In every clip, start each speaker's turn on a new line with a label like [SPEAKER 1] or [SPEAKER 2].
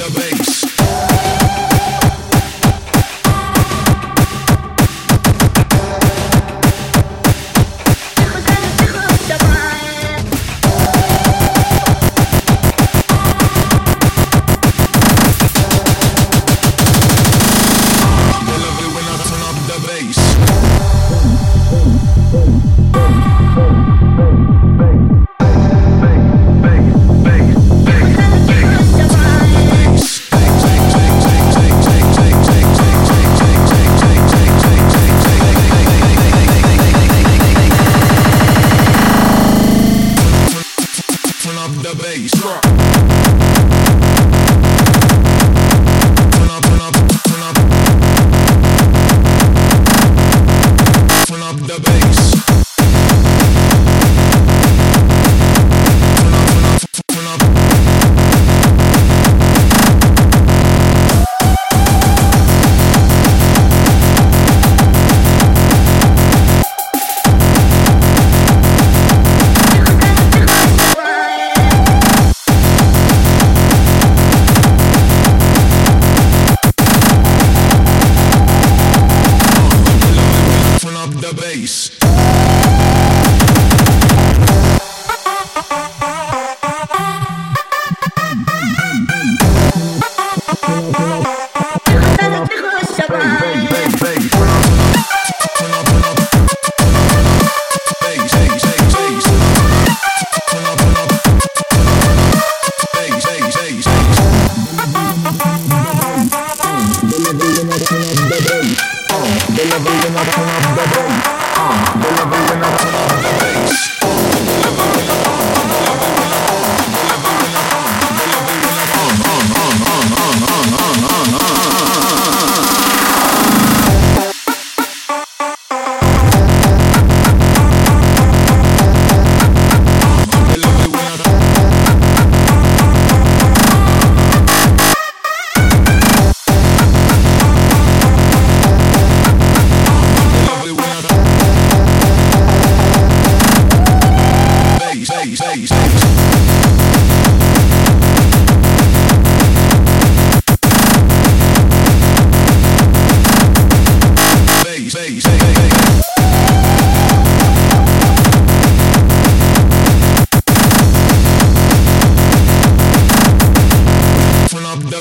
[SPEAKER 1] the bass. the bass drop. do the. bass, bass,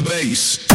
[SPEAKER 1] bass,